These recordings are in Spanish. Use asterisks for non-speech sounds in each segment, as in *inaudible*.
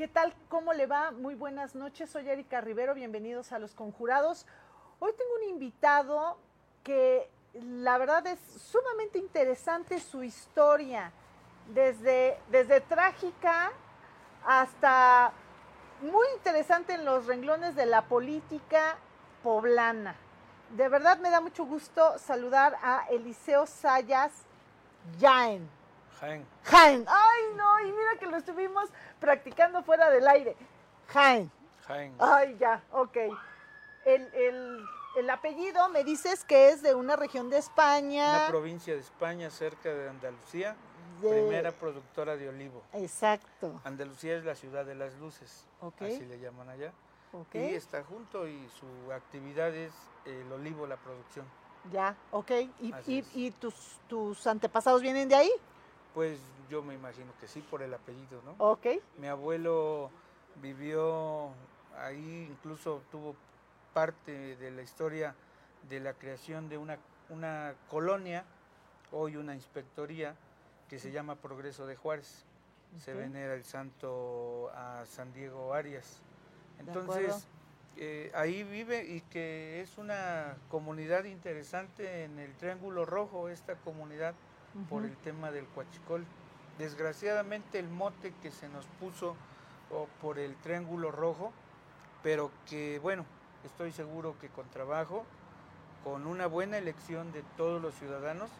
¿Qué tal? ¿Cómo le va? Muy buenas noches. Soy Erika Rivero. Bienvenidos a Los Conjurados. Hoy tengo un invitado que la verdad es sumamente interesante su historia. Desde, desde trágica hasta muy interesante en los renglones de la política poblana. De verdad me da mucho gusto saludar a Eliseo Sayas Jaén. Jaén. Jaén. Ay, no, y mira que lo estuvimos practicando fuera del aire. Jaén. Jaén. Ay, ya, ok. El, el- el apellido me dices que es de una región de España. Una provincia de España cerca de Andalucía, de- primera productora de olivo. Exacto. Andalucía es la ciudad de las luces, Ok. así le llaman allá. Ok. Y está junto y su actividad es el olivo, la producción. Ya, ok. ¿Y, y- y tus, tus antepasados vienen de ahí? Pues yo me imagino que sí, por el apellido, ¿no? Ok. Mi abuelo vivió ahí, incluso tuvo parte de la historia de la creación de una, una colonia, hoy una inspectoría, que se llama Progreso de Juárez. Se venera el santo a San Diego Arias. Entonces, eh, ahí vive y que es una comunidad interesante en el Triángulo Rojo, esta comunidad por el tema del Coachicol. Desgraciadamente el mote que se nos puso o por el Triángulo Rojo, pero que bueno, estoy seguro que con trabajo, con una buena elección de todos los ciudadanos,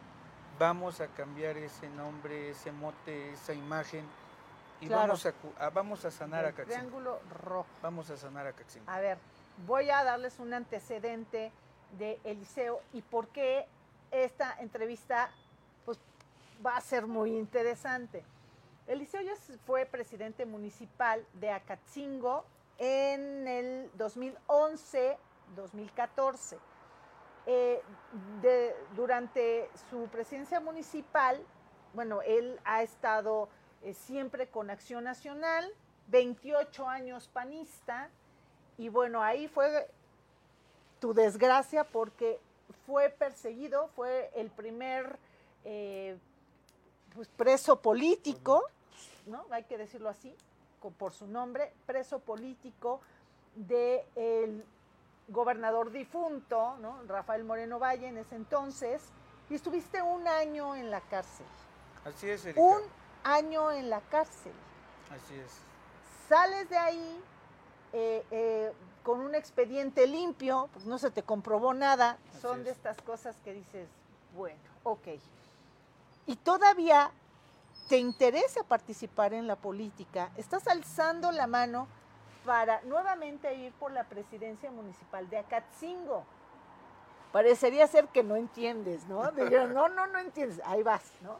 vamos a cambiar ese nombre, ese mote, esa imagen y Claro. vamos, a, vamos a sanar a Caxingo. Triángulo rojo. Vamos a sanar a Caxingo. A ver, voy a darles un antecedente de Eliseo y por qué esta entrevista va a ser muy interesante. Eliseo ya s- fue presidente municipal de Acatzingo en el 2011-2014. Eh, durante su presidencia municipal, bueno, él ha estado eh, siempre con Acción Nacional, 28 años panista, y bueno, ahí fue tu desgracia porque fue perseguido, fue el primer eh, pues, preso político, ¿no? Hay que decirlo así, por su nombre, preso político del gobernador difunto, ¿no? Rafael Moreno Valle en ese entonces, y estuviste un año en la cárcel. Así es, Erika. Un año en la cárcel. Así es. Sales de ahí eh, eh, con un expediente limpio, pues no se te comprobó nada. Así Son de es. estas cosas que dices, bueno, ok. Y todavía te interesa participar en la política, estás alzando la mano para nuevamente ir por la presidencia municipal de Acatzingo. Parecería ser que no entiendes, ¿no? Dirías, no, no, no entiendes, ahí vas, ¿no?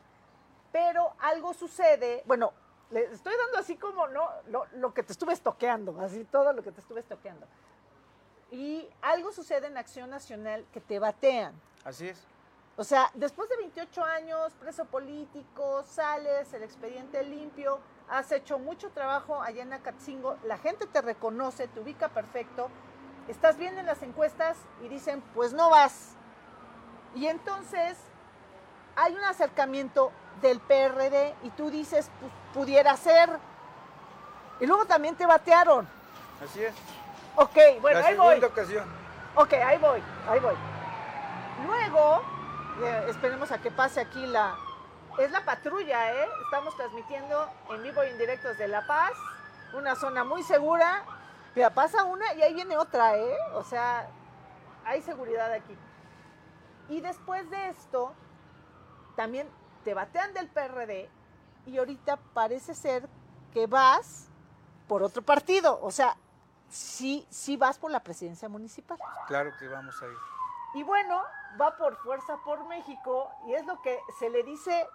Pero algo sucede, bueno, le estoy dando así como no lo, lo que te estuve estoqueando, así todo lo que te estuve estoqueando. Y algo sucede en Acción Nacional que te batean. Así es. O sea, después de 28 años, preso político, sales, el expediente limpio, has hecho mucho trabajo allá en Acatzingo, la gente te reconoce, te ubica perfecto, estás bien en las encuestas y dicen, pues no vas. Y entonces hay un acercamiento del PRD y tú dices, pues pudiera ser. Y luego también te batearon. Así es. Ok, bueno, la ahí voy. segunda ocasión. Ok, ahí voy, ahí voy. Luego, eh, esperemos a que pase aquí la... Es la patrulla, ¿eh? Estamos transmitiendo en vivo y en directo desde La Paz, una zona muy segura. Mira, pasa una y ahí viene otra, ¿eh? O sea, hay seguridad aquí. Y después de esto, también te batean del PRD y ahorita parece ser que vas por otro partido. O sea, sí, sí vas por la presidencia municipal. Claro que vamos a ir. Y bueno, va por Fuerza por México y es lo que se le dice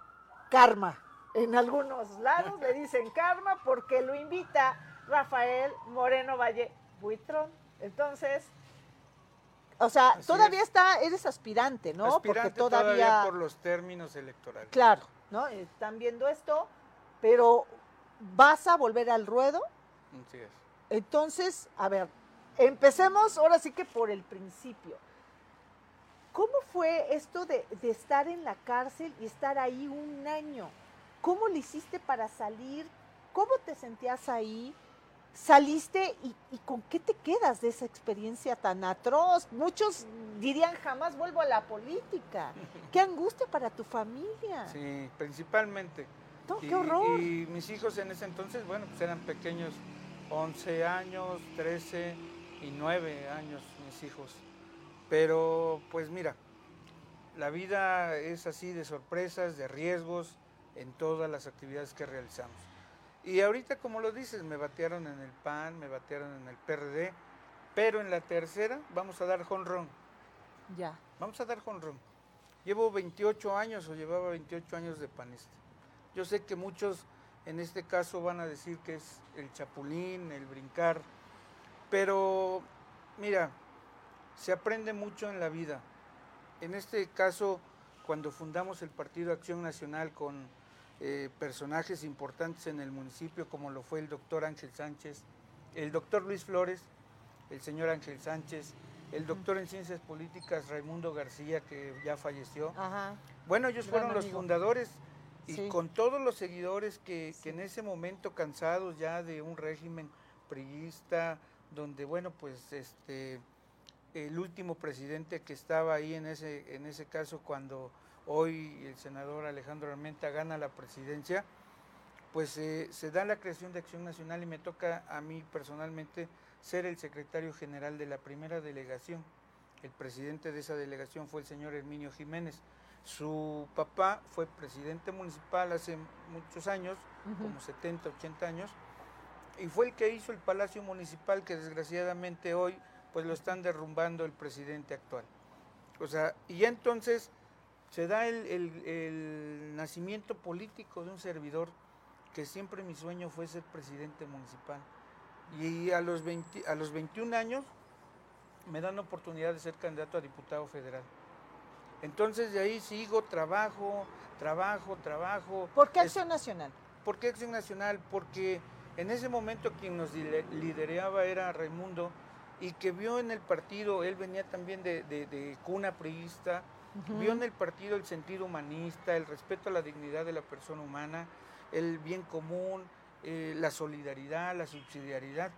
karma. En algunos lados le dicen karma porque lo invita Rafael Moreno Valle Buitrón. Entonces, o sea, Así todavía es. está, eres aspirante, ¿no? Aspirante porque todavía, por los términos electorales. claro, ¿no? Están viendo esto, pero vas a volver al ruedo. Así es. Entonces, a ver, empecemos ahora sí que por el principio. ¿Cómo fue esto de, de estar en la cárcel y estar ahí un año? ¿Cómo le hiciste para salir? ¿Cómo te sentías ahí? saliste y, y, con qué te quedas de esa experiencia tan atroz. Muchos dirían jamás vuelvo a la política. *laughs* Qué angustia para tu familia. Sí, principalmente. No, qué horror. Y, mis hijos en ese entonces, bueno, pues eran pequeños, 11 años, 13 y 9 años mis hijos. Pero pues mira, la vida es así de sorpresas, de riesgos en todas las actividades que realizamos. Y ahorita, como lo dices, me batearon en el PAN, me batearon en el PRD, pero en la tercera vamos a dar jonrón. Ya. Vamos a dar jonrón. Llevo 28 años o llevaba 28 años de panista. Yo sé que muchos en este caso van a decir que es el chapulín, el brincar, pero mira, se aprende mucho en la vida. En este caso, cuando fundamos el Partido Acción Nacional con eh, personajes importantes en el municipio, como lo fue el doctor Ángel Sánchez, el doctor Luis Flores, el señor Ángel Sánchez, el doctor en ciencias políticas Raimundo García, que ya falleció. Bueno, ellos fueron los fundadores y con todos los seguidores que, que, en ese momento cansados ya de un régimen priista, donde bueno, pues este el último presidente que estaba ahí en ese, en ese caso cuando hoy el senador Alejandro Armenta gana la presidencia, pues eh, se da la creación de Acción Nacional y me toca a mí personalmente ser el secretario general de la primera delegación. El presidente de esa delegación fue el señor Herminio Jiménez. Su papá fue presidente municipal hace muchos años, como 70, 80 años, y fue el que hizo el Palacio Municipal que desgraciadamente hoy pues lo están derrumbando el presidente actual. O sea, y entonces se da el, nacimiento político de un servidor que siempre mi sueño fue ser presidente municipal. Y a los, a los 21 años me dan la oportunidad de ser candidato a diputado federal. Entonces de ahí sigo, trabajo, trabajo, trabajo. ¿Por qué Acción Nacional? ¿Por qué Acción Nacional? Porque en ese momento quien nos lideraba era Raimundo y que vio en el partido, él venía también de, cuna priista, vio en el partido el sentido humanista, el respeto a la dignidad de la persona humana, el bien común, eh, la solidaridad, la subsidiariedad.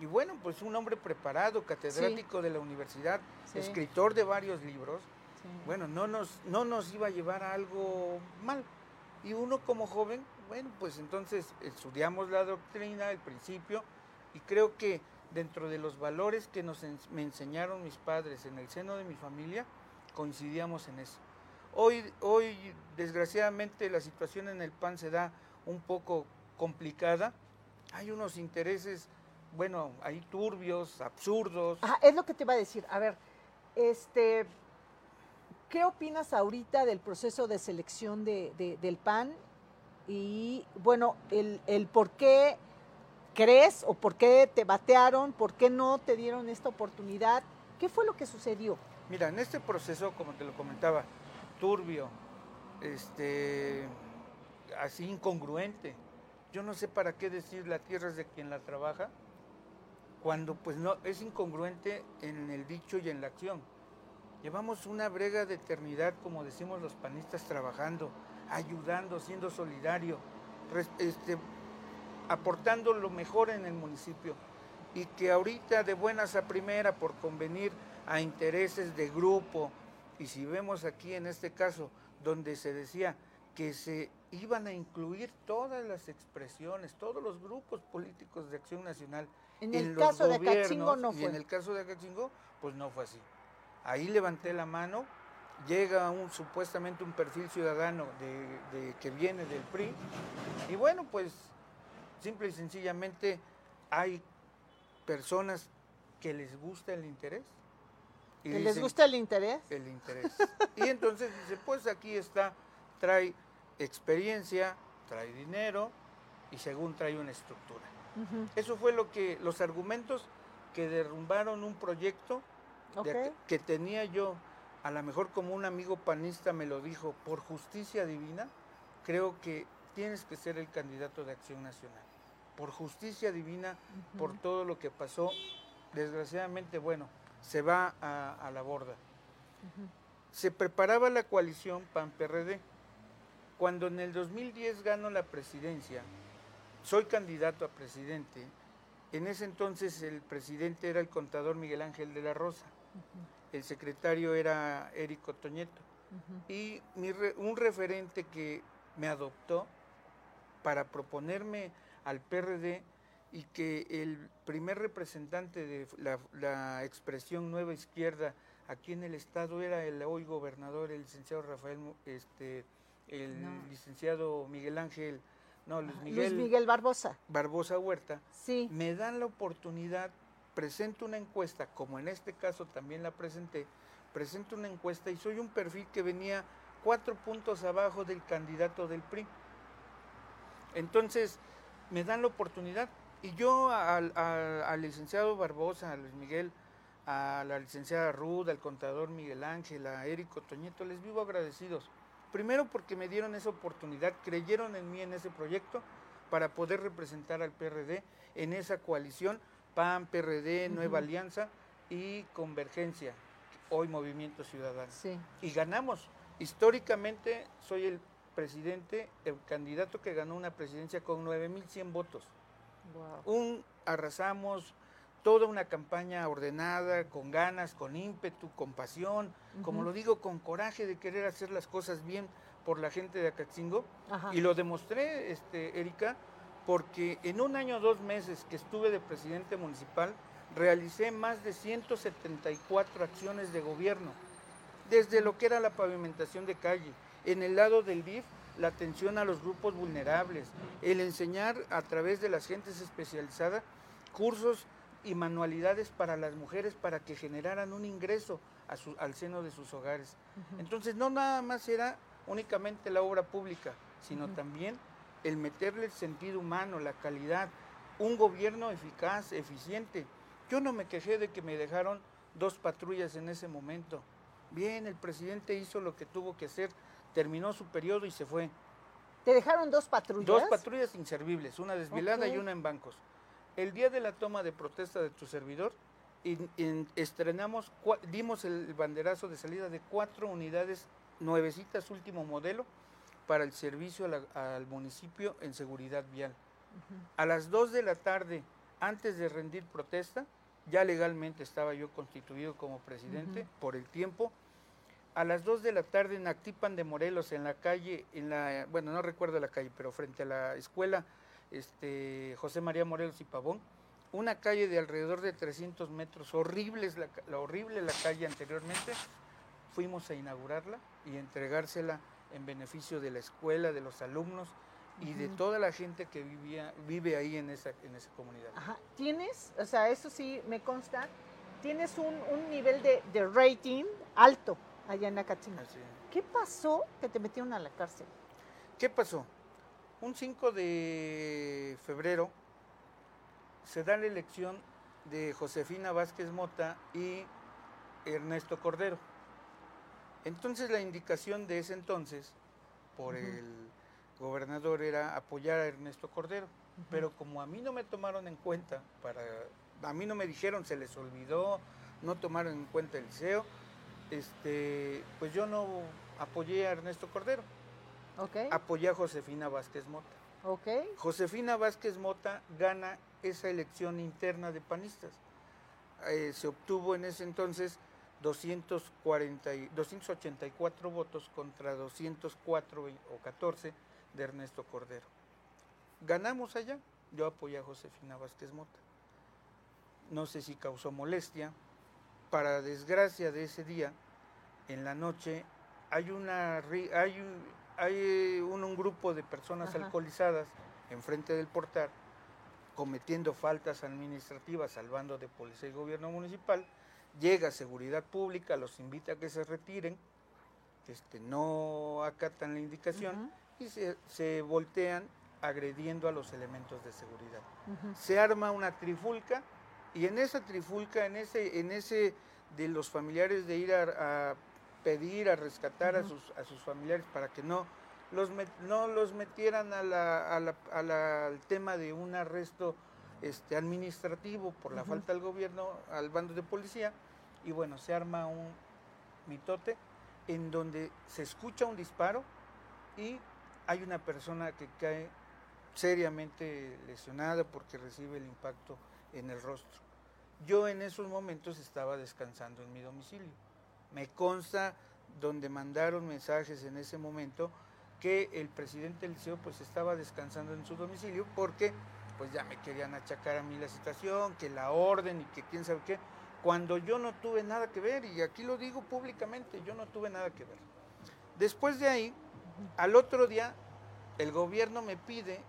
Y bueno, pues un hombre preparado, catedrático de la universidad, escritor de varios libros, bueno, no nos, no nos iba a llevar a algo mal. Y uno como joven, bueno, pues entonces estudiamos la doctrina, el principio, y creo que dentro de los valores que nos me enseñaron mis padres en el seno de mi familia, coincidíamos en eso. Hoy, hoy, desgraciadamente, la situación en el PAN se da un poco complicada. Hay unos intereses, bueno, hay turbios, absurdos. Ah, es lo que te iba a decir. A ver, este, ¿qué opinas ahorita del proceso de selección de, del PAN? Y bueno, el, el por qué crees o por qué te batearon, por qué no te dieron esta oportunidad. ¿Qué fue lo que sucedió? Mira, en este proceso, como te lo comentaba, turbio, este, así incongruente. Yo no sé para qué decir la tierra es de quien la trabaja, cuando pues no es incongruente en el dicho y en la acción. Llevamos una brega de eternidad, como decimos los panistas, trabajando, ayudando, siendo solidario, este, aportando lo mejor en el municipio y que ahorita de buenas a primera por convenir a intereses de grupo y si vemos aquí en este caso donde se decía que se iban a incluir todas las expresiones, todos los grupos políticos de acción nacional en el caso de Acachingo no fue. Y en el caso de Acachingo, pues no fue así. Ahí levanté la mano, llega un supuestamente un perfil ciudadano de que viene del PRI, y bueno, pues Simple y sencillamente hay personas que les gusta el interés. Y ¿Que les gusta el interés? El interés. y entonces dice, pues aquí está, trae experiencia, trae dinero y según trae una estructura. Eso fue lo que, los argumentos que derrumbaron un proyecto que tenía yo, a lo mejor como un amigo panista me lo dijo, por justicia divina, creo que tienes que ser el candidato de Acción Nacional. Por justicia divina, por todo lo que pasó, desgraciadamente, bueno, se va a, la borda. Se preparaba la coalición PAN-PRD. Cuando en el 2010 gano la presidencia, soy candidato a presidente, En ese entonces el presidente era el contador Miguel Ángel de la Rosa, el secretario era Érico Toñeto. Y un referente que me adoptó para proponerme al PRD y que el primer representante de la, expresión Nueva Izquierda aquí en el estado era el hoy gobernador, el licenciado Rafael, este, el licenciado Miguel Ángel, no, Luis Miguel, Luis Miguel Barbosa. Barbosa Huerta. Sí. Me dan la oportunidad, presento una encuesta, como en este caso también la presenté, presento una encuesta y soy un perfil que venía cuatro puntos abajo del candidato del PRI. Entonces, me dan la oportunidad, y yo al, licenciado Barbosa, a Luis Miguel, a la licenciada Ruda, al contador Miguel Ángel, a Érico Toñeto, les vivo agradecidos. Primero porque me dieron esa oportunidad, creyeron en mí en ese proyecto para poder representar al PRD en esa coalición PAN, PRD, Nueva Alianza y Convergencia, hoy Movimiento Ciudadano. Y ganamos. Históricamente soy el presidente, el candidato que ganó una presidencia con 9.100 votos. Un arrasamos toda una campaña ordenada, con ganas, con ímpetu, con pasión, como lo digo, con coraje de querer hacer las cosas bien por la gente de Acatzingo. Y lo demostré, este, Erika, porque en un año, dos meses que estuve de presidente municipal, realicé más de 174 acciones de gobierno, desde lo que era la pavimentación de calle, en el lado del DIF la atención a los grupos vulnerables, el enseñar a través de las gentes especializadas cursos y manualidades para las mujeres para que generaran un ingreso al seno de sus hogares. Entonces no nada más era únicamente la obra pública, sino también el meterle el sentido humano, la calidad, un gobierno eficaz, eficiente. Yo no me quejé de que me dejaron dos patrullas en ese momento. Bien, el presidente hizo lo que tuvo que hacer terminó su periodo y se fue. ¿Te dejaron dos patrullas? Dos patrullas inservibles, una desvilada y una en bancos. El día de la toma de protesta de tu servidor, estrenamos, dimos el banderazo de salida de cuatro unidades nuevecitas, último modelo, para el servicio al municipio en seguridad vial. A las dos de la tarde, antes de rendir protesta, ya legalmente estaba yo constituido como presidente por el tiempo, a las 2 de la tarde en Actipan de Morelos, en la calle, en la, bueno, no recuerdo la calle, pero frente a la escuela este, José María Morelos y Pavón, una calle de alrededor de 300 metros, horrible, la, la horrible la calle anteriormente, fuimos a inaugurarla y entregársela en beneficio de la escuela, de los alumnos y de toda la gente que vivía, vive ahí en esa, en esa comunidad. Ajá. ¿Tienes, o sea, eso sí me consta, tienes un, un nivel de, de rating alto? Allá en Acatzingo. ¿Qué pasó que te metieron a la cárcel? ¿Qué pasó? Un 5 de febrero se da la elección de Josefina Vázquez Mota y Ernesto Cordero. Entonces la indicación de ese entonces por el gobernador era apoyar a Ernesto Cordero, pero como a mí no me tomaron en cuenta, para, a mí no me dijeron, se les olvidó, no tomaron en cuenta el liceo, este, pues yo no apoyé a Ernesto Cordero. Okay. Apoyé a Josefina Vázquez Mota. Okay. Josefina Vázquez Mota gana esa elección interna de panistas. Eh, se obtuvo en ese entonces 240, 284 votos contra 204 o 14 de Ernesto Cordero. Ganamos allá. Yo apoyé a Josefina Vázquez Mota. No sé si causó molestia, para desgracia de ese día, en la noche, hay, una, hay, hay un, grupo de personas alcoholizadas enfrente del portal cometiendo faltas administrativas salvando de policía y gobierno municipal. Llega seguridad pública, los invita a que se retiren, este, no acatan la indicación y se, voltean agrediendo a los elementos de seguridad. Se arma una trifulca y en esa trifulca, en ese, en ese de los familiares de ir a, pedir, a rescatar a, sus, a sus familiares para que no los, no los metieran a la, al tema de un arresto este, administrativo por la falta del gobierno al bando de policía. Y bueno, se arma un mitote en donde se escucha un disparo y hay una persona que cae seriamente lesionada porque recibe el impacto en el rostro. Yo en esos momentos estaba descansando en mi domicilio. Me consta donde mandaron mensajes en ese momento que el presidente del liceo pues estaba descansando en su domicilio porque pues ya me querían achacar a mí la situación, que la orden y que quién sabe qué, cuando yo no tuve nada que ver, y aquí lo digo públicamente, yo no tuve nada que ver. Después de ahí, al otro día, el gobierno me pide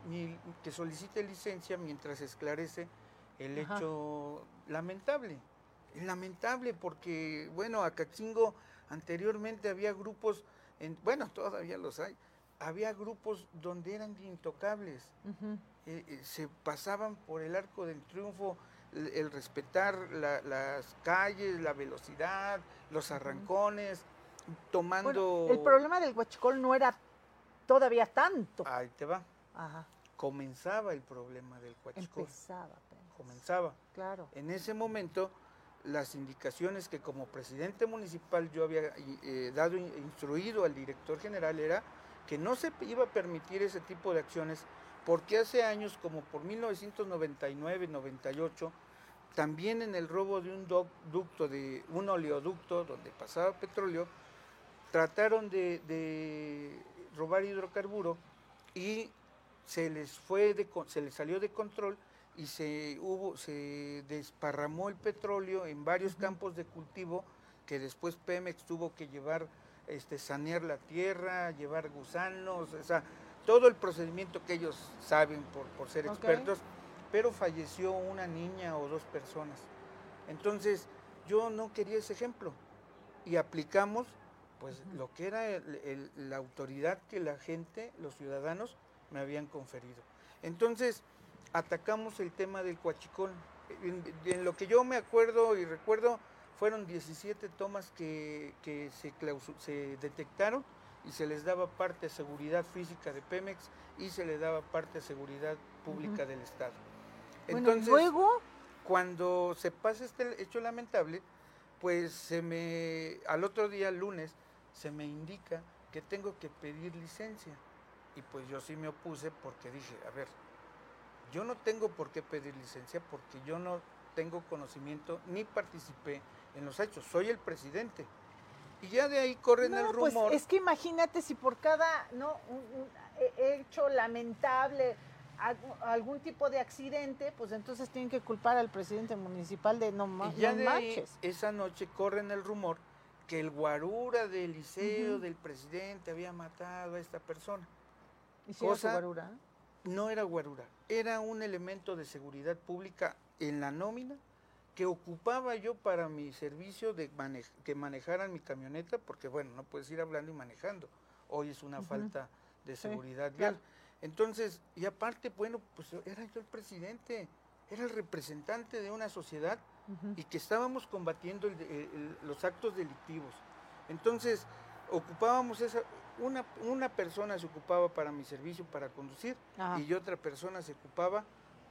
que solicite licencia mientras esclarece el hecho lamentable. Lamentable porque, bueno, a Cachingo anteriormente había grupos, en, bueno, todavía los hay, había grupos donde eran intocables. Eh, eh, se pasaban por el arco del triunfo el, respetar las calles, la velocidad, los arrancones, tomando... el problema del huachicol no era todavía tanto. Ahí te va. Comenzaba el problema del huachicol. Empezaba. Comenzaba. Claro. En ese momento las indicaciones que como presidente municipal yo había eh, dado instruido al director general era que no se iba a permitir ese tipo de acciones porque hace años, como por 1999-98, también en el robo de un ducto, de un oleoducto donde pasaba petróleo, trataron de, robar hidrocarburo y se les fue se les salió de control y se hubo se desparramó el petróleo en varios campos de cultivo que después Pemex tuvo que llevar este sanear la tierra, llevar gusanos, o sea, todo el procedimiento que ellos saben por, ser expertos, pero falleció una niña o dos personas. Entonces, yo no quería ese ejemplo y aplicamos pues lo que era la autoridad que la gente, los ciudadanos, me habían conferido. Entonces, atacamos el tema del cuachicón. En, lo que yo me acuerdo y recuerdo, fueron 17 tomas que, se, se detectaron y se les daba parte de seguridad física de Pemex y se le daba parte de seguridad pública del Estado. Entonces, luego cuando se pasa este hecho lamentable, pues se me al otro día lunes se me indica que tengo que pedir licencia. Y pues yo sí me opuse porque dije, a ver, yo no tengo por qué pedir licencia porque yo no tengo conocimiento ni participé en los hechos, soy el presidente. Y ya de ahí corren el pues, rumor. es que imagínate si por cada no un, hecho lamentable, algún tipo de accidente, pues entonces tienen que culpar al presidente municipal de no, y ya de Ahí, esa noche corren el rumor que el guarura del liceo del presidente había matado a esta persona. ¿Y si Cosa, guarura? No era guarura, era un elemento de seguridad pública en la nómina que ocupaba yo para mi servicio de que manejaran mi camioneta, porque bueno, no puedes ir hablando y manejando. Hoy es una falta de seguridad vial. Entonces, y aparte, bueno, pues era yo el presidente, era el representante de una sociedad y que estábamos combatiendo los actos delictivos. Entonces, ocupábamos esa, una, una persona se ocupaba para mi servicio para conducir y otra persona se ocupaba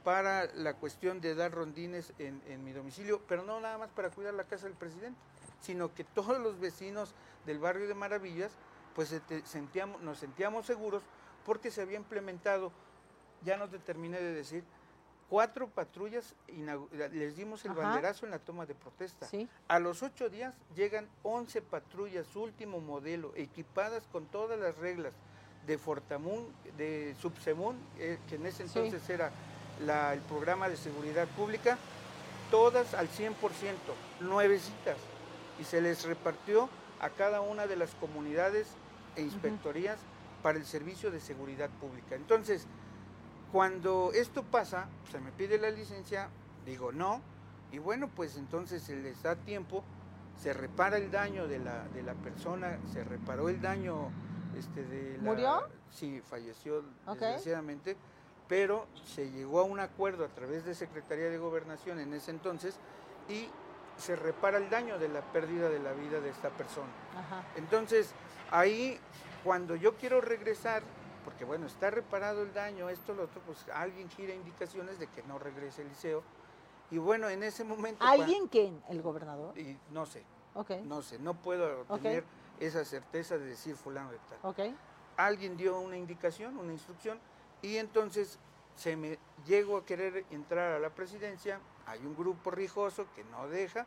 para la cuestión de dar rondines en, mi domicilio, pero no nada más para cuidar la casa del presidente, sino que *laughs* todos los vecinos del barrio de Maravillas, pues sentíamos, nos sentíamos seguros porque se había implementado, ya no te terminé de decir, cuatro patrullas, les dimos el banderazo en la toma de protesta. A los ocho días llegan once patrullas, último modelo, equipadas con todas las reglas de Fortamun, de Subsemun, eh, que en ese entonces era el programa de seguridad pública, todas al 100%, nuevecitas, y se les repartió a cada una de las comunidades e inspectorías para el servicio de seguridad pública. Entonces, cuando esto pasa, se me pide la licencia, digo no, y bueno, pues entonces se les da tiempo, se repara el daño de la, de la persona, se reparó el daño este, de la... ¿Murió? Sí, falleció desgraciadamente pero se llegó a un acuerdo a través de Secretaría de Gobernación en ese entonces y se repara el daño de la pérdida de la vida de esta persona. Entonces, ahí cuando yo quiero regresar, porque bueno, está reparado el daño, esto, lo otro, pues alguien gira indicaciones de que no regrese el liceo. Y bueno, en ese momento... ¿Alguien quién? ¿El gobernador? Y no sé. Okay. No sé, no puedo tener esa certeza de decir fulano de tal. Okay. Alguien dio una indicación, una instrucción, y entonces se me llego a querer entrar a la presidencia, hay un grupo rijoso que no deja,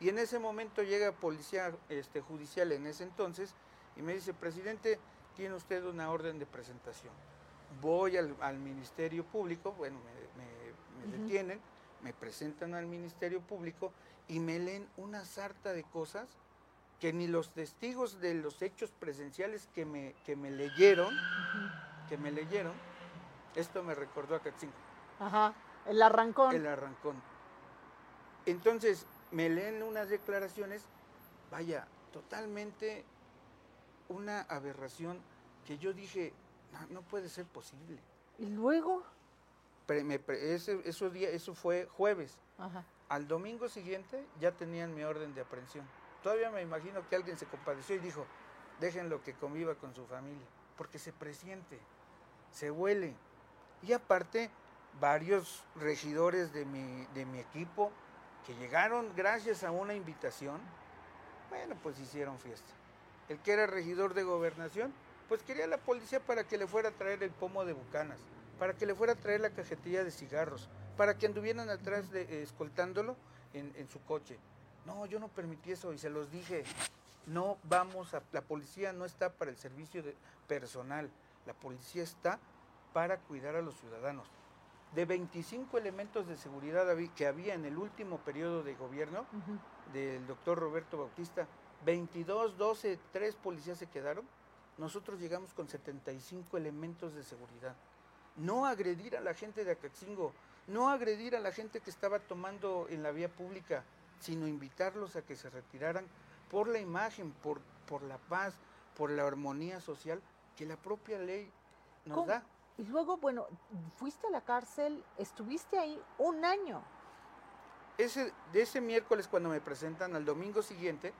y en ese momento llega policía este, judicial en ese entonces y me dice, presidente, tiene usted una orden de presentación. Voy al, Ministerio Público, bueno, me, detienen, me presentan al Ministerio Público y me leen una sarta de cosas que ni los testigos de los hechos presenciales que me, que me leyeron, que me leyeron, esto me recordó a Catzinco. Ajá, el arrancón. El arrancón. Entonces, me leen unas declaraciones, vaya, totalmente una aberración que yo dije, no, puede ser posible. ¿Y luego? eso, día, eso fue jueves. Al domingo siguiente ya tenían mi orden de aprehensión. Todavía me imagino que alguien se compadeció y dijo, déjenlo que conviva con su familia, porque se presiente, se huele. Y aparte, varios regidores de mi, de mi equipo que llegaron gracias a una invitación, bueno, pues hicieron fiesta. El que era regidor de gobernación, pues quería la policía para que le fuera a traer el pomo de bucanas, para que le fuera a traer la cajetilla de cigarros, para que anduvieran atrás de, eh, escoltándolo en, en, su coche. No, yo no permití eso y se los dije. No vamos a, la policía no está para el servicio de, personal, la policía está para cuidar a los ciudadanos de 25 elementos de seguridad que había en el último periodo de gobierno del doctor Roberto Bautista, 22, 12, 3 policías se quedaron, nosotros llegamos con 75 elementos de seguridad. No agredir a la gente de Acaxingo, no agredir a la gente que estaba tomando en la vía pública, sino invitarlos a que se retiraran por la imagen, por, por la paz, por la armonía social que la propia ley nos da. Y luego, bueno, fuiste a la cárcel, estuviste ahí un año. Ese, de ese miércoles cuando me presentan al domingo siguiente,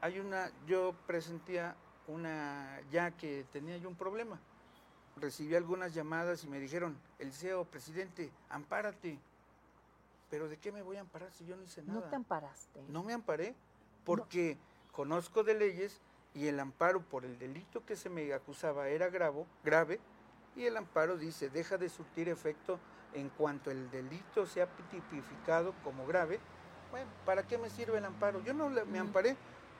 hay una, yo presentía una, ya que tenía yo un problema. Recibí algunas llamadas y me dijeron, el CEO, presidente, ampárate. Pero ¿de qué me voy a amparar si yo no hice nada? No te amparaste. No me amparé porque conozco de leyes y el amparo por el delito que se me acusaba era grave, grave y el amparo dice, deja de surtir efecto en cuanto el delito sea tipificado como grave. Bueno, ¿para qué me sirve el amparo? Yo no me amparé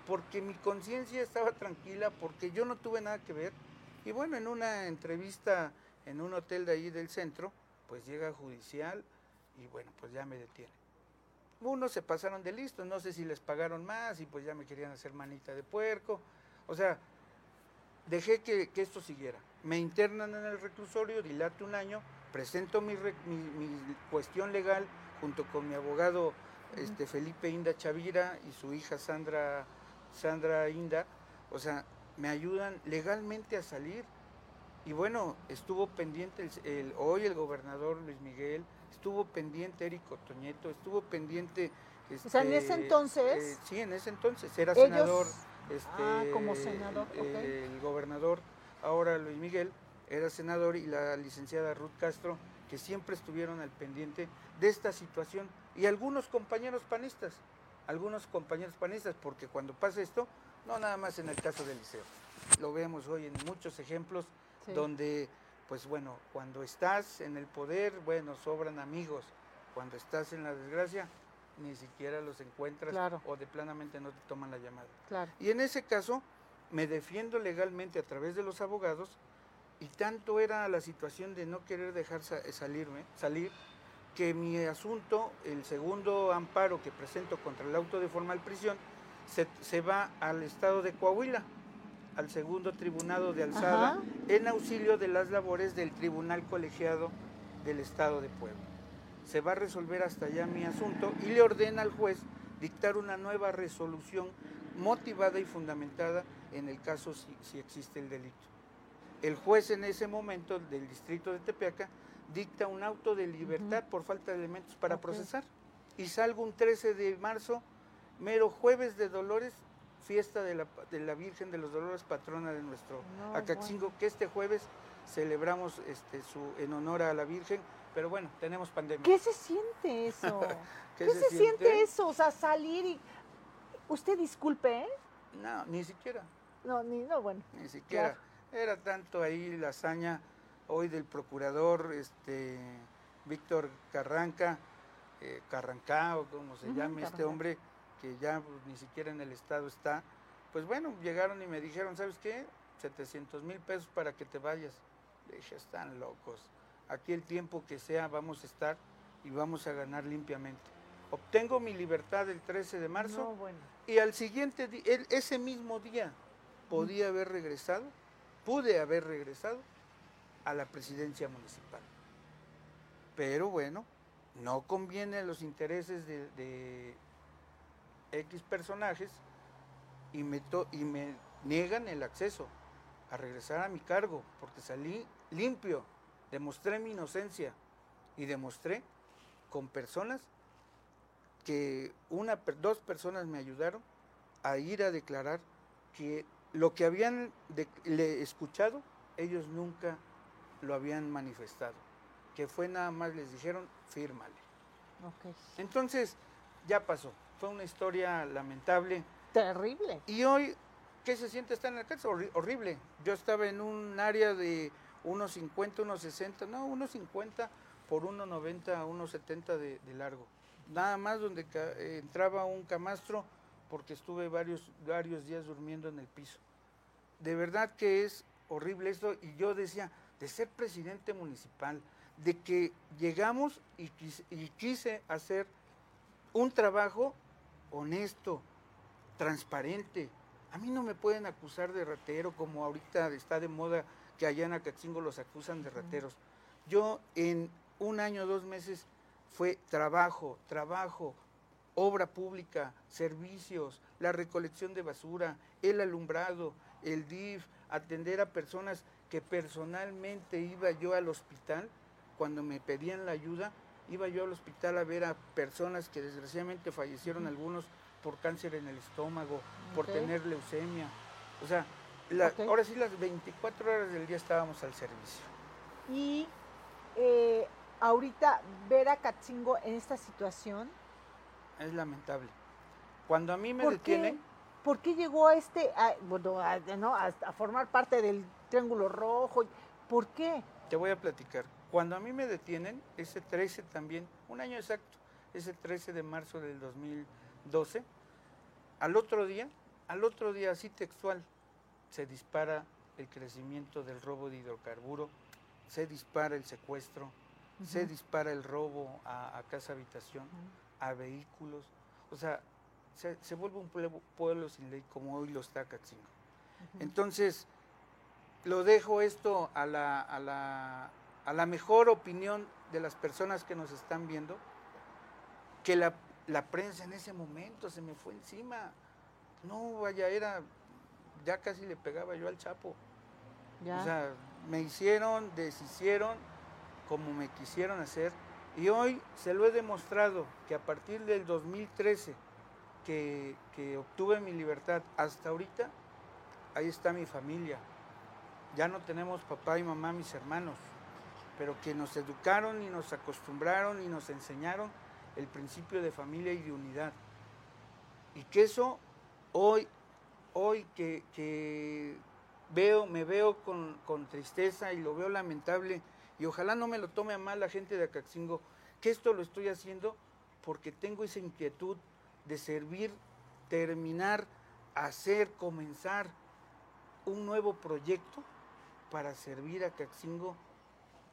porque mi conciencia estaba tranquila, porque yo no tuve nada que ver. Y bueno, en una entrevista en un hotel de ahí del centro, pues llega judicial y bueno, pues ya me detiene. Unos se pasaron de listo, no sé si les pagaron más y pues ya me querían hacer manita de puerco. O sea, dejé que, esto siguiera. Me internan en el reclusorio, dilate un año, presento mi, cuestión legal junto con mi abogado este, Felipe Inda Chavira y su hija Sandra, Sandra Inda. O sea, me ayudan legalmente a salir. Y bueno, estuvo pendiente el, hoy el gobernador Luis Miguel, estuvo pendiente Érico Toñeto, estuvo pendiente... o sea, en ese este, entonces... Eh, sí, en ese entonces era senador este, ah, como senador. El gobernador, ahora Luis Miguel, era senador y la licenciada Ruth Castro, que siempre estuvieron al pendiente de esta situación. Y algunos compañeros panistas, algunos compañeros panistas, porque cuando pasa esto, no nada más en el caso del liceo, lo vemos hoy en muchos ejemplos donde, pues bueno, cuando estás en el poder, bueno, sobran amigos, cuando estás en la desgracia, ni siquiera los encuentras o de planamente no te toman la llamada. Y en ese caso me defiendo legalmente a través de los abogados y tanto era la situación de no querer dejar salirme, salir que mi asunto, el segundo amparo que presento contra el auto de formal prisión, se, va al estado de Coahuila, al segundo tribunado de alzada, en auxilio de las labores del tribunal colegiado del estado de Puebla se va a resolver hasta allá mi asunto y le ordena al juez dictar una nueva resolución motivada y fundamentada en el caso si, existe el delito. El juez en ese momento del distrito de Tepeaca dicta un auto de libertad por falta de elementos para procesar y salgo un 13 de marzo, mero jueves de Dolores, fiesta de la, de la Virgen de los Dolores, patrona de nuestro no, que este jueves celebramos este, su, en honor a la Virgen pero bueno, tenemos pandemia. ¿Qué se siente eso? *laughs* ¿Qué, se, siente? eso? O sea, salir y... Usted disculpe, ¿eh? No, ni siquiera. No, ni, no, bueno. Ni siquiera. Era tanto ahí la hazaña hoy del procurador este, Víctor Carranca, eh, Carrancá o como se llame este hombre, que ya pues, ni siquiera en el estado está, pues bueno, llegaron y me dijeron, ¿sabes qué? 700 mil pesos para que te vayas. Le dije, están locos. Aquí el tiempo que sea vamos a estar y vamos a ganar limpiamente. Obtengo mi libertad el 13 de marzo y al siguiente día, ese mismo día, podía haber regresado, pude haber regresado a la presidencia municipal. Pero bueno, no conviene los intereses de, X personajes y me, y me niegan el acceso a regresar a mi cargo porque salí limpio, demostré mi inocencia y demostré con personas que una, dos personas me ayudaron a ir a declarar que lo que habían escuchado, ellos nunca lo habían manifestado, que fue nada más, les dijeron, fírmale. Entonces, ya pasó, fue una historia lamentable. Terrible. Y hoy, ¿qué se siente estar en la casa? horrible. Yo estaba en un área de unos 50, unos 60, no, unos 50 por 1,90 a 1,70 de, de largo. Nada más donde entraba un camastro porque estuve varios, varios días durmiendo en el piso. De verdad que es horrible esto y yo decía, de ser presidente municipal, de que llegamos y quise, hacer un trabajo honesto, transparente. A mí no me pueden acusar de ratero como ahorita está de moda que allá en Acatzingo los acusan de rateros. Yo en un año, dos meses fue trabajo, trabajo, obra pública, servicios, la recolección de basura, el alumbrado, el DIF, atender a personas que personalmente iba yo al hospital, cuando me pedían la ayuda, iba yo al hospital a ver a personas que desgraciadamente fallecieron algunos por cáncer en el estómago, por tener leucemia. O sea, ahora sí las 24 horas del día estábamos al servicio. Y eh, ahorita ver a Katzingo en esta situación. Es lamentable. Cuando a mí me detienen... ¿Por qué llegó a este, a, bueno, a, formar parte del Triángulo Rojo? ¿Por qué? Te voy a platicar. Cuando a mí me detienen, ese 13 también, un año exacto, ese 13 de marzo del 2012, al otro día, al otro día así textual, se dispara el crecimiento del robo de hidrocarburo, se dispara el secuestro, se dispara el robo a, casa habitación, a vehículos. O sea, se, vuelve un pueblo, sin ley como hoy lo está Catzingo. Entonces, lo dejo esto a la, a, la, a la mejor opinión de las personas que nos están viendo, que la, la prensa en ese momento se me fue encima. No, vaya, era, ya casi le pegaba yo al Chapo. O sea, me hicieron, deshicieron como me quisieron hacer. Y hoy se lo he demostrado que a partir del 2013 que, obtuve mi libertad hasta ahorita, ahí está mi familia. Ya no tenemos papá y mamá, mis hermanos, pero que nos educaron y nos acostumbraron y nos enseñaron el principio de familia y de unidad. Y que eso hoy, hoy que, veo, me veo con, con, tristeza y lo veo lamentable, y ojalá no me lo tome a mal la gente de Acaxingo, que esto lo estoy haciendo porque tengo esa inquietud de servir, terminar, hacer, comenzar un nuevo proyecto para servir a Caxingo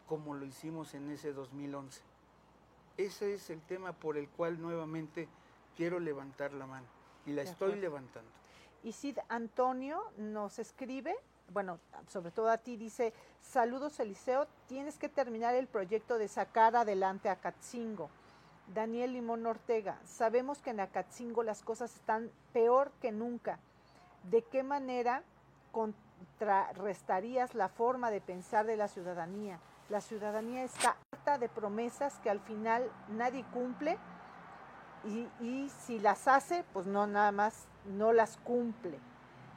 como lo hicimos en ese 2011. Ese es el tema por el cual nuevamente quiero levantar la mano y la estoy levantando. Y Sid Antonio nos escribe, bueno, sobre todo a ti, dice, saludos Eliseo, tienes que terminar el proyecto de sacar adelante a Catzingo. Daniel Limón Ortega, sabemos que en Acatzingo las cosas están peor que nunca. ¿De qué manera contrarrestarías la forma de pensar de la ciudadanía? La ciudadanía está harta de promesas que al final nadie cumple y, y si las hace, pues no nada más no las cumple.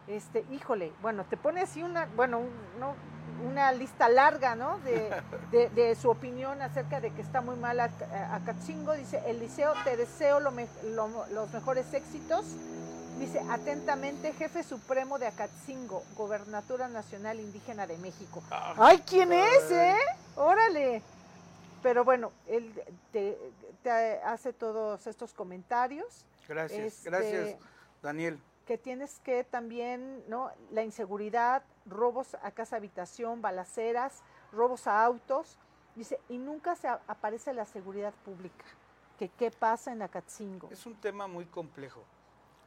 Este, híjole, bueno, te pone así una, bueno, no, una lista larga, ¿no? *laughs* De, su opinión acerca de que está muy mal a, Catzingo. Dice, Eliseo, te deseo los mejores éxitos. Dice, atentamente, jefe supremo de Acatzingo, Gobernatura Nacional Indígena de México. Ah. ¡Ay, quién es, eh! Órale. Pero bueno, él te, te hace todos estos comentarios. Gracias, Este, gracias, Daniel. que tienes que también, ¿no? La inseguridad, robos a casa habitación, balaceras, robos a autos, dice, y nunca se aparece la seguridad pública. Que qué pasa en Acatzingo. Es un tema muy complejo.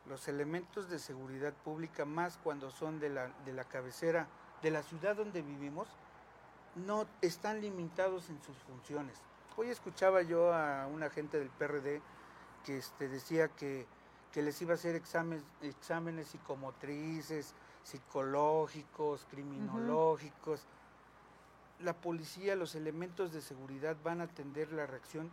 Los elementos de seguridad pública, más cuando son de la, de la cabecera de la ciudad donde vivimos, no están limitados en sus funciones. Hoy escuchaba yo a un agente del PRD que este, decía que, que les iba a hacer exámenes, exámenes psicomotrices, psicológicos, criminológicos. La policía, los elementos de seguridad van a atender la reacción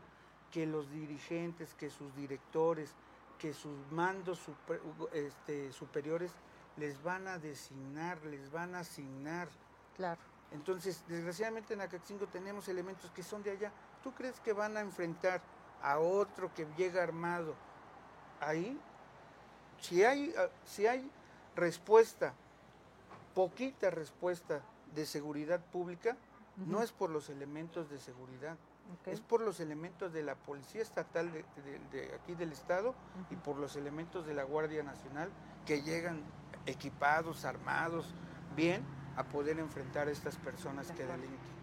que los dirigentes, que sus directores, que sus mandos super- este, superiores les van a designar, les van a asignar. Claro. Entonces, desgraciadamente en Acaxingo tenemos elementos que son de allá. ¿Tú crees que van a enfrentar a otro que llega armado ahí? Si hay, ah, si hay respuesta, poquita respuesta de seguridad pública, no es por los elementos de seguridad, Es por los elementos de la Policía Estatal de, de- de aquí del Estado y por los elementos de la Guardia Nacional que llegan equipados, armados, bien, a poder enfrentar a estas personas De que delinquen.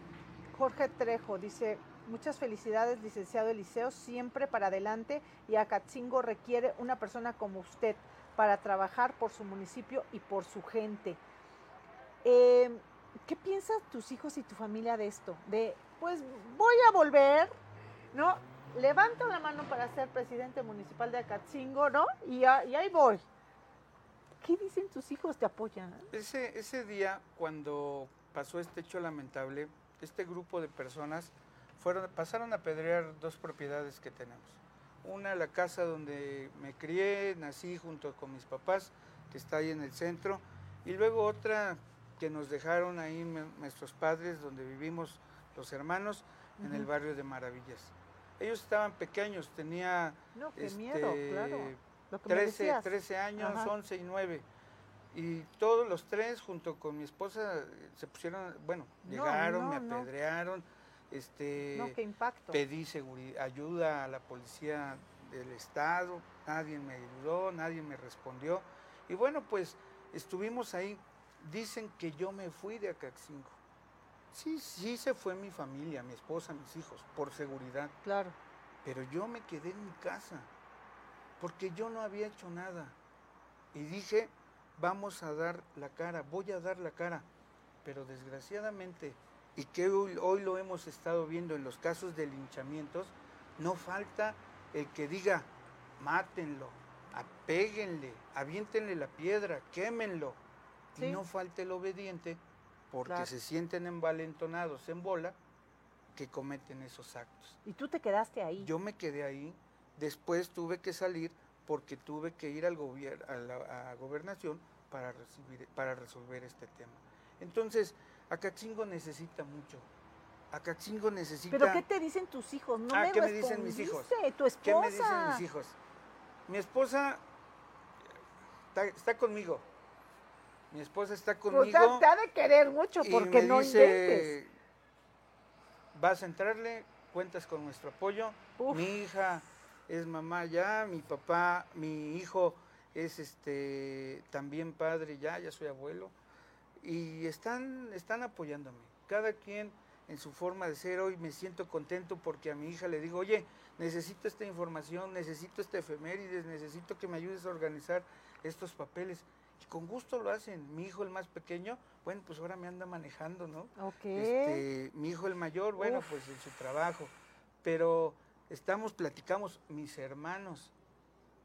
Jorge Trejo dice, muchas felicidades, licenciado Eliseo, siempre para adelante y Acatzingo requiere una persona como usted para trabajar por su municipio y por su gente. Eh, ¿Qué piensan tus hijos y tu familia de esto? De, pues voy a volver, ¿no? Levanto la mano para ser presidente municipal de Acatzingo, ¿no? Y, ahí voy. ¿Qué dicen tus hijos? ¿Te apoyan? Ese, ese día, cuando pasó este hecho lamentable, este grupo de personas fueron, pasaron a apedrear dos propiedades que tenemos. Una, la casa donde me crié, nací junto con mis papás, que está ahí en el centro, y luego otra que nos dejaron ahí nuestros padres, donde vivimos los hermanos, en el barrio de Maravillas. Ellos estaban pequeños, tenía No, qué este, miedo, claro. Lo que me 13, decías. 13 años, Ajá. 11 y 9. Y todos los tres, junto con mi esposa, se pusieron, bueno, No, llegaron, no, me apedrearon, este, No, qué impacto. pedí ayuda a la policía del estado, nadie me ayudó, nadie me respondió. Y bueno, pues estuvimos ahí. Dicen que yo me fui de Acaxingo. Sí, sí se fue mi familia, mi esposa, mis hijos, por seguridad. Claro. Pero yo me quedé en mi casa, porque yo no había hecho nada. Y dije, vamos a dar la cara, voy a dar la cara. Pero desgraciadamente, y que hoy, hoy lo hemos estado viendo en los casos de linchamientos, no falta el que diga, mátenlo, apéguenle, aviéntenle la piedra, quémenlo. Sí. Y no falta el obediente, porque Claro. se sienten envalentonados en bola, que cometen esos actos. Y tú te quedaste ahí. Yo me quedé ahí, después tuve que salir porque tuve que ir al gobierno, a la a gobernación para, recibir, para resolver este tema. Entonces, Acaxingo necesita mucho. Acaxingo necesita... ¿Pero qué te dicen tus hijos? No Ah, me ¿qué me dicen mis hijos? respondiste, Tu esposa. ¿Qué me dicen mis hijos? Mi esposa está, está conmigo. Mi esposa está Pues conmigo. te ha de querer mucho y porque me no dice, inventes. Vas a entrarle, cuentas con nuestro apoyo. Uf. Mi hija es mamá ya, mi papá, mi hijo es este también padre ya, ya soy abuelo. Y están, están apoyándome. Cada quien en su forma de ser. Hoy me siento contento porque a mi hija le digo, oye, necesito esta información, necesito este efemérides, necesito que me ayudes a organizar estos papeles. Y con gusto lo hacen. Mi hijo, el más pequeño, bueno, pues ahora me anda manejando, ¿no? Ok. Este, mi hijo el mayor, bueno, Uf. pues en su trabajo. Pero estamos, platicamos, mis hermanos,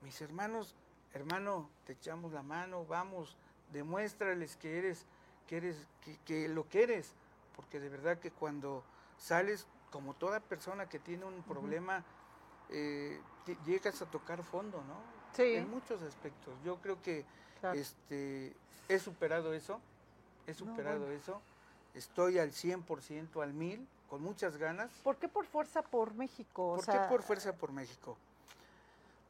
mis hermanos, hermano, te echamos la mano, vamos, demuéstrales que eres, que eres, que, que lo que eres. Porque de verdad que cuando sales, como toda persona que tiene un problema, eh, llegas a tocar fondo, ¿no? Sí. En muchos aspectos. Yo creo que Claro. este, he superado eso, he No, superado bueno. eso, estoy al 100%, al mil, con muchas ganas. ¿Por qué por fuerza por México? O ¿Por qué por fuerza por México?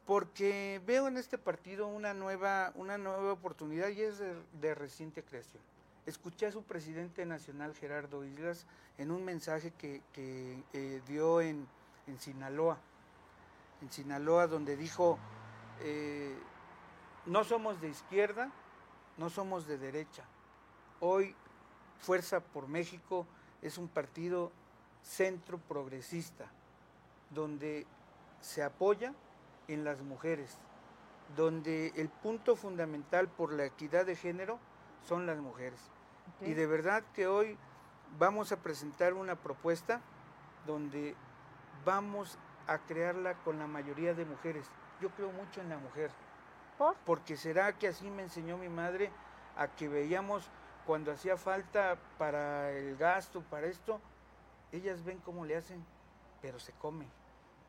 Porque veo en este partido una nueva, una nueva oportunidad y es de, de reciente creación. Escuché a su presidente nacional, Gerardo Islas, en un mensaje que, que, eh, dio en, en Sinaloa. en Sinaloa, donde dijo, eh, no somos de izquierda, no somos de derecha. Hoy Fuerza por México es un partido centro progresista, donde se apoya en las mujeres, donde el punto fundamental por la equidad de género son las mujeres. Y de verdad que hoy vamos a presentar una propuesta donde vamos a crearla con la mayoría de mujeres. Yo creo mucho en la mujer. ¿Por? Porque será que así me enseñó mi madre a que veíamos cuando hacía falta para el gasto, para esto, ellas ven cómo le hacen, pero se come,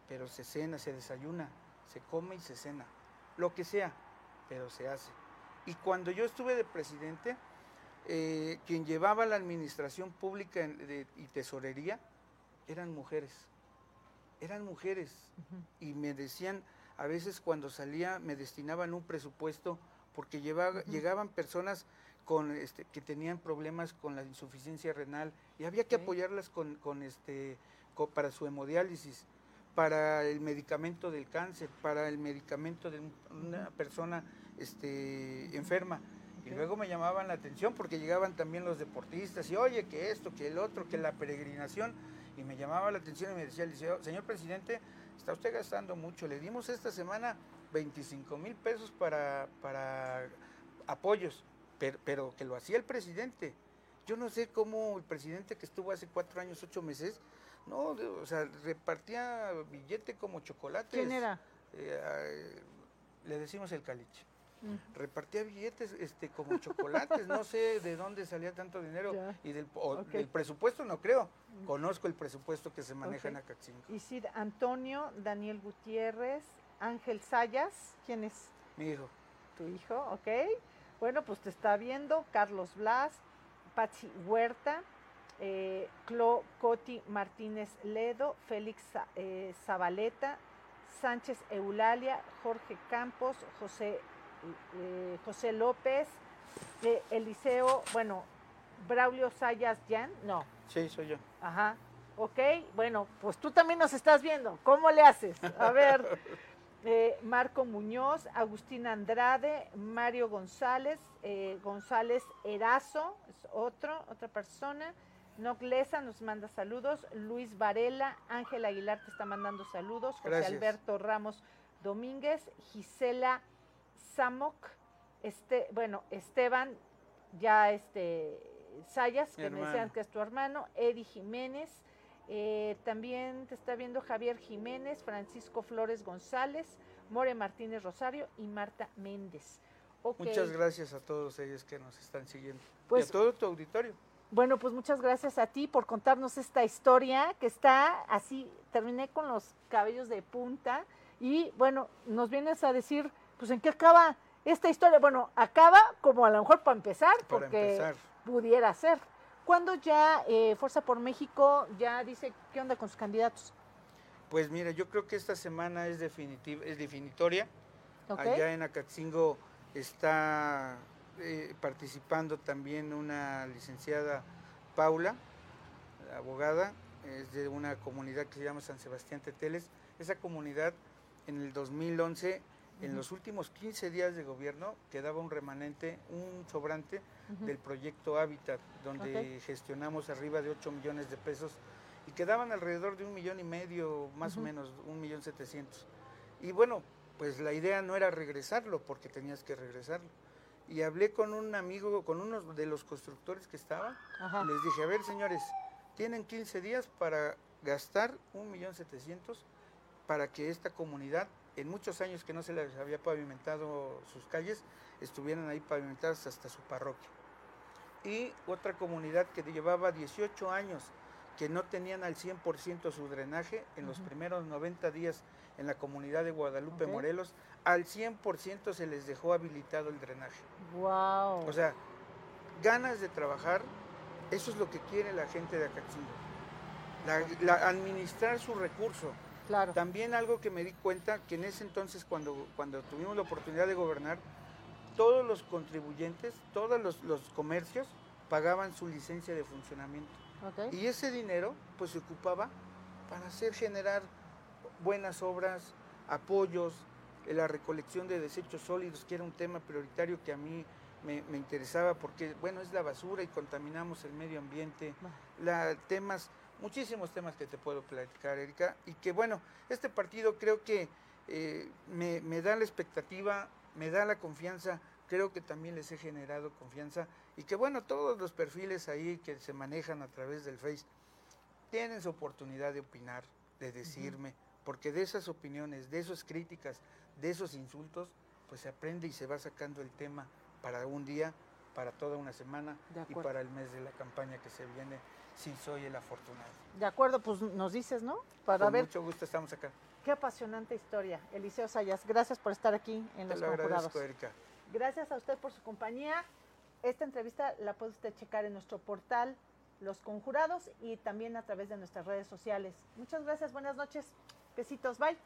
pero se cena, se desayuna, se come y se cena, lo que sea, pero se hace. Y cuando yo estuve de presidente, eh, quien llevaba la administración pública y tesorería eran mujeres, eran mujeres. Y me decían, a veces cuando salía me destinaban un presupuesto porque llegaban personas con este, que tenían problemas con la insuficiencia renal y había que apoyarlas con, este, para su hemodiálisis, para el medicamento del cáncer, para el medicamento de una persona este, enferma. Y luego me llamaban la atención porque llegaban también los deportistas y oye, que esto, que el otro, que la peregrinación. Y me llamaba la atención y me decía, señor presidente, está usted gastando mucho. Le dimos esta semana 25 mil pesos para, para apoyos, pero, pero, que lo hacía el presidente. Yo no sé cómo el presidente que estuvo hace cuatro años, ocho meses, no, o sea, repartía billete como chocolate. ¿Quién era? Eh, le decimos el caliche. Mm. Repartía billetes este, como chocolates, no sé de dónde salía tanto dinero y del, presupuesto no creo. Conozco el presupuesto que se maneja en Acaxingo. Isid Antonio, Daniel Gutiérrez, Ángel Sayas, ¿quién es? Mi hijo. Tu hijo, ok. Bueno, pues te está viendo Carlos Blas, Pachi Huerta, eh, Clo Coti Martínez Ledo, Félix eh, Zabaleta, Sánchez Eulalia, Jorge Campos, José eh, José López, de Eliseo, bueno, Braulio Sayas Jan, no. Sí, soy yo. Ajá, ok, bueno, pues tú también nos estás viendo, ¿cómo le haces? A ver, *laughs* eh, Marco Muñoz, Agustín Andrade, Mario González, eh, González Erazo, es otro, otra persona. Noglesa nos manda saludos, Luis Varela, Ángel Aguilar te está mandando saludos, José Alberto Ramos Domínguez, Gisela Samok, este, bueno, Esteban, ya este, Sayas, que me decían que es tu hermano, Eddie Jiménez, eh, también te está viendo Javier Jiménez, Francisco Flores González, More Martínez Rosario y Marta Méndez. Muchas gracias a todos ellos que nos están siguiendo. Pues, y a todo tu auditorio. Bueno, pues muchas gracias a ti por contarnos esta historia que está así, terminé con los cabellos de punta y bueno, nos vienes a decir pues ¿en qué acaba esta historia? Bueno, acaba como a lo mejor para empezar, porque pudiera ser. ¿Cuándo ya eh, Fuerza por México ya dice qué onda con sus candidatos? Pues mira, yo creo que esta semana es, definitiva, es definitoria. Allá en Acatzingo está eh, participando también una licenciada Paula, abogada, es de una comunidad que se llama San Sebastián Teteles. Esa comunidad en el 2011 en los últimos 15 días de gobierno quedaba un remanente, un sobrante del proyecto Hábitat, donde gestionamos arriba de 8 millones de pesos y quedaban alrededor de un millón y medio, más o menos, un millón setecientos. Y bueno, pues la idea no era regresarlo, porque tenías que regresarlo. Y hablé con un amigo, con uno de los constructores que estaban, les dije, a ver señores, tienen 15 días para gastar un millón setecientos para que esta comunidad en muchos años que no se les había pavimentado sus calles, estuvieran ahí pavimentadas hasta su parroquia. Y otra comunidad que llevaba 18 años que no tenían al 100% su drenaje, en los primeros 90 días en la comunidad de Guadalupe, Morelos, al 100% se les dejó habilitado el drenaje. Wow. O sea, ganas de trabajar, eso es lo que quiere la gente de Acatzingo. La, administrar su recurso, también algo que me di cuenta, que en ese entonces cuando, cuando tuvimos la oportunidad de gobernar, todos los contribuyentes, todos los, comercios pagaban su licencia de funcionamiento. Y ese dinero pues se ocupaba para hacer generar buenas obras, apoyos, la recolección de desechos sólidos, que era un tema prioritario que a mí me, interesaba porque, bueno, es la basura y contaminamos el medio ambiente, la, temas, muchísimos temas que te puedo platicar, Erika, y que, bueno, este partido creo que eh, me, me da la expectativa, me da la confianza, creo que también les he generado confianza. Y que, bueno, todos los perfiles ahí que se manejan a través del Face tienen su oportunidad de opinar, de decirme, porque de esas opiniones, de esas críticas, de esos insultos, pues se aprende y se va sacando el tema para un día, para toda una semana y para el mes de la campaña que se viene si soy el afortunado. De acuerdo, pues nos dices, ¿no? Para Con mucho gusto estamos acá. Qué apasionante historia, Eliseo Sayas. Gracias por estar aquí en Te Los lo Conjurados. Agradezco, Erika. Gracias a usted por su compañía. Esta entrevista la puede usted checar en nuestro portal Los Conjurados y también a través de nuestras redes sociales. Muchas gracias, buenas noches. Besitos, bye.